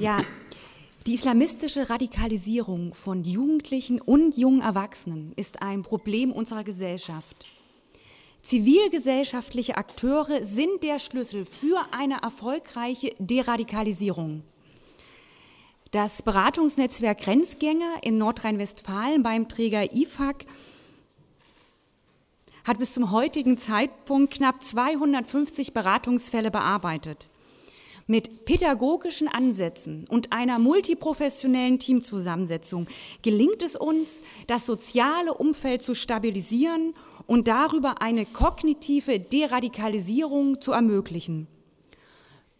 Ja, die islamistische Radikalisierung von Jugendlichen und jungen Erwachsenen ist ein Problem unserer Gesellschaft. Zivilgesellschaftliche Akteure sind der Schlüssel für eine erfolgreiche Deradikalisierung. Das Beratungsnetzwerk Grenzgänger in Nordrhein-Westfalen beim Träger IFAG hat bis zum heutigen Zeitpunkt knapp 250 Beratungsfälle bearbeitet. Mit pädagogischen Ansätzen und einer multiprofessionellen Teamzusammensetzung gelingt es uns, das soziale Umfeld zu stabilisieren und darüber eine kognitive Deradikalisierung zu ermöglichen.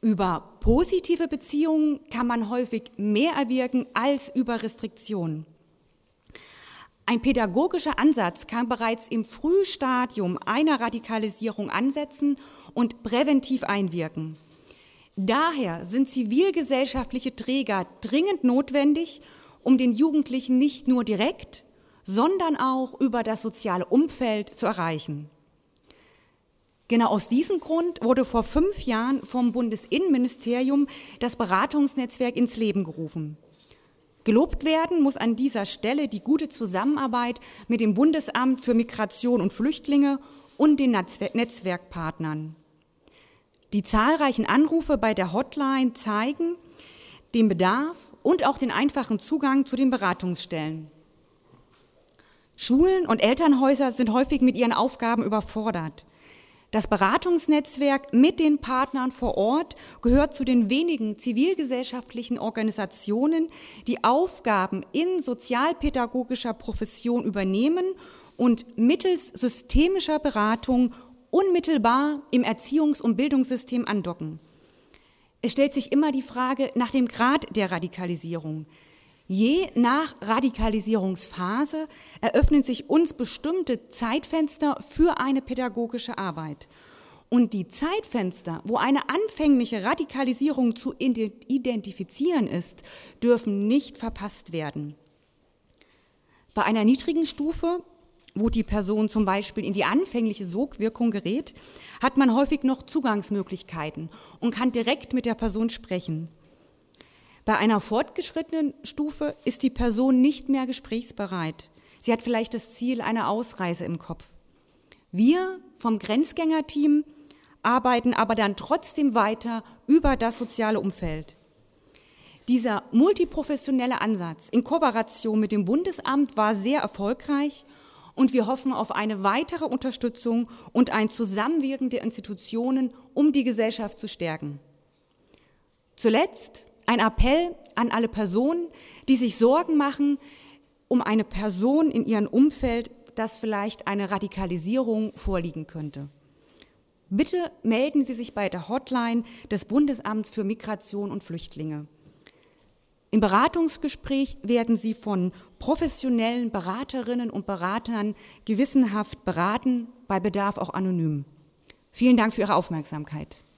Über positive Beziehungen kann man häufig mehr erwirken als über Restriktionen. Ein pädagogischer Ansatz kann bereits im Frühstadium einer Radikalisierung ansetzen und präventiv einwirken. Daher sind zivilgesellschaftliche Träger dringend notwendig, um den Jugendlichen nicht nur direkt, sondern auch über das soziale Umfeld zu erreichen. Genau aus diesem Grund wurde vor fünf Jahren vom Bundesinnenministerium das Beratungsnetzwerk ins Leben gerufen. Gelobt werden muss an dieser Stelle die gute Zusammenarbeit mit dem Bundesamt für Migration und Flüchtlinge und den Netzwerkpartnern. Die zahlreichen Anrufe bei der Hotline zeigen den Bedarf und auch den einfachen Zugang zu den Beratungsstellen. Schulen und Elternhäuser sind häufig mit ihren Aufgaben überfordert. Das Beratungsnetzwerk mit den Partnern vor Ort gehört zu den wenigen zivilgesellschaftlichen Organisationen, die Aufgaben in sozialpädagogischer Profession übernehmen und mittels systemischer Beratung unmittelbar im Erziehungs- und Bildungssystem andocken. Es stellt sich immer die Frage nach dem Grad der Radikalisierung. Je nach Radikalisierungsphase eröffnen sich uns bestimmte Zeitfenster für eine pädagogische Arbeit. Und die Zeitfenster, wo eine anfängliche Radikalisierung zu identifizieren ist, dürfen nicht verpasst werden. Bei einer niedrigen Stufe wo die Person zum Beispiel in die anfängliche Sogwirkung gerät, hat man häufig noch Zugangsmöglichkeiten und kann direkt mit der Person sprechen. Bei einer fortgeschrittenen Stufe ist die Person nicht mehr gesprächsbereit. Sie hat vielleicht das Ziel einer Ausreise im Kopf. Wir vom Grenzgängerteam arbeiten aber dann trotzdem weiter über das soziale Umfeld. Dieser multiprofessionelle Ansatz in Kooperation mit dem Bundesamt war sehr erfolgreich und wir hoffen auf eine weitere Unterstützung und ein Zusammenwirken der Institutionen, um die Gesellschaft zu stärken. Zuletzt ein Appell an alle Personen, die sich Sorgen machen um eine Person in ihrem Umfeld, dass vielleicht eine Radikalisierung vorliegen könnte. Bitte melden Sie sich bei der Hotline des Bundesamts für Migration und Flüchtlinge. Im Beratungsgespräch werden Sie von professionellen Beraterinnen und Beratern gewissenhaft beraten, bei Bedarf auch anonym. Vielen Dank für Ihre Aufmerksamkeit.